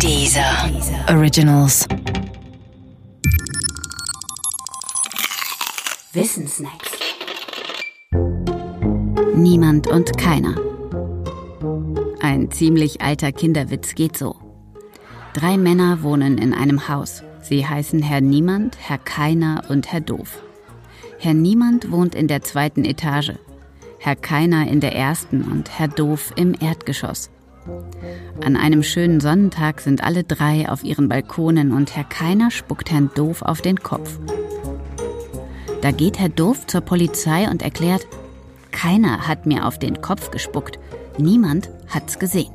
Dieser Originals. Wissensnacks. Niemand und keiner. Ein ziemlich alter Kinderwitz geht so. Drei Männer wohnen in einem Haus. Sie heißen Herr Niemand, Herr Keiner und Herr Doof. Herr Niemand wohnt in der zweiten Etage, Herr Keiner in der ersten und Herr Doof im Erdgeschoss. An einem schönen Sonnentag sind alle drei auf ihren Balkonen und Herr Keiner spuckt Herrn Doof auf den Kopf. Da geht Herr Doof zur Polizei und erklärt, keiner hat mir auf den Kopf gespuckt, niemand hat's gesehen.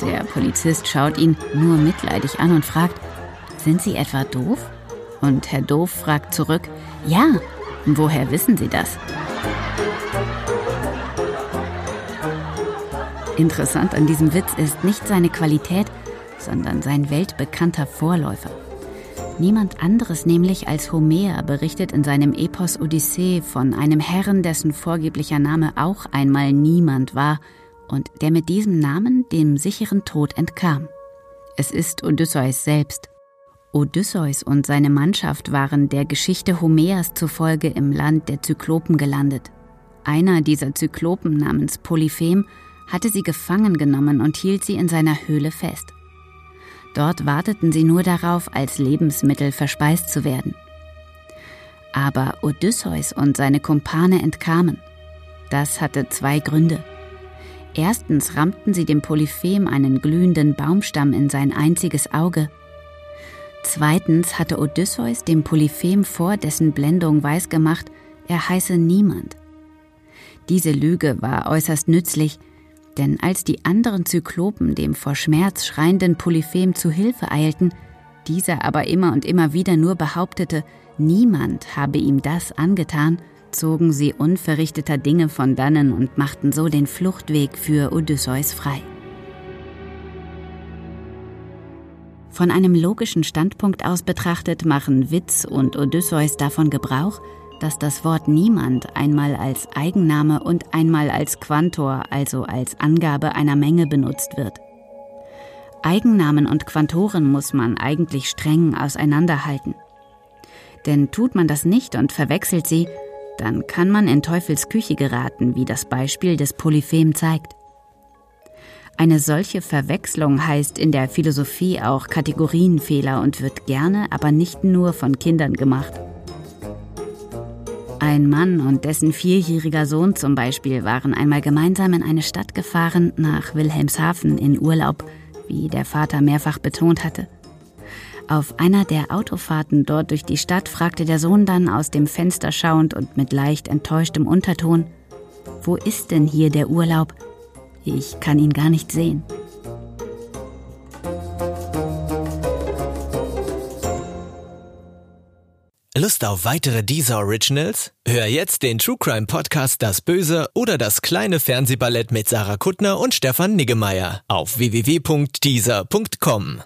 Der Polizist schaut ihn nur mitleidig an und fragt, sind Sie etwa doof? Und Herr Doof fragt zurück, ja, woher wissen Sie das? Interessant an diesem Witz ist nicht seine Qualität, sondern sein weltbekannter Vorläufer. Niemand anderes nämlich als Homer berichtet in seinem Epos Odyssee von einem Herrn, dessen vorgeblicher Name auch einmal niemand war und der mit diesem Namen dem sicheren Tod entkam. Es ist Odysseus selbst. Odysseus und seine Mannschaft waren der Geschichte Homers zufolge im Land der Zyklopen gelandet. Einer dieser Zyklopen namens Polyphem hatte sie gefangen genommen und hielt sie in seiner Höhle fest. Dort warteten sie nur darauf, als Lebensmittel verspeist zu werden. Aber Odysseus und seine Kumpane entkamen. Das hatte zwei Gründe. Erstens rammten sie dem Polyphem einen glühenden Baumstamm in sein einziges Auge. Zweitens hatte Odysseus dem Polyphem vor dessen Blendung weisgemacht, er heiße niemand. Diese Lüge war äußerst nützlich, denn als die anderen Zyklopen dem vor Schmerz schreienden Polyphem zu Hilfe eilten, dieser aber immer und immer wieder nur behauptete, niemand habe ihm das angetan, zogen sie unverrichteter Dinge von dannen und machten so den Fluchtweg für Odysseus frei. Von einem logischen Standpunkt aus betrachtet machen Witz und Odysseus davon Gebrauch, dass das Wort niemand einmal als Eigenname und einmal als Quantor, also als Angabe einer Menge benutzt wird. Eigennamen und Quantoren muss man eigentlich streng auseinanderhalten. Denn tut man das nicht und verwechselt sie, dann kann man in Teufels Küche geraten, wie das Beispiel des Polyphem zeigt. Eine solche Verwechslung heißt in der Philosophie auch Kategorienfehler und wird gerne, aber nicht nur von Kindern gemacht. Ein Mann und dessen vierjähriger Sohn zum Beispiel waren einmal gemeinsam in eine Stadt gefahren, nach Wilhelmshaven in Urlaub, wie der Vater mehrfach betont hatte. Auf einer der Autofahrten dort durch die Stadt fragte der Sohn dann aus dem Fenster schauend und mit leicht enttäuschtem Unterton, Wo ist denn hier der Urlaub? Ich kann ihn gar nicht sehen. Lust auf weitere Deezer Originals? Hör jetzt den True Crime Podcast Das Böse oder das kleine Fernsehballett mit Sarah Kuttner und Stefan Niggemeier auf www.deezer.com.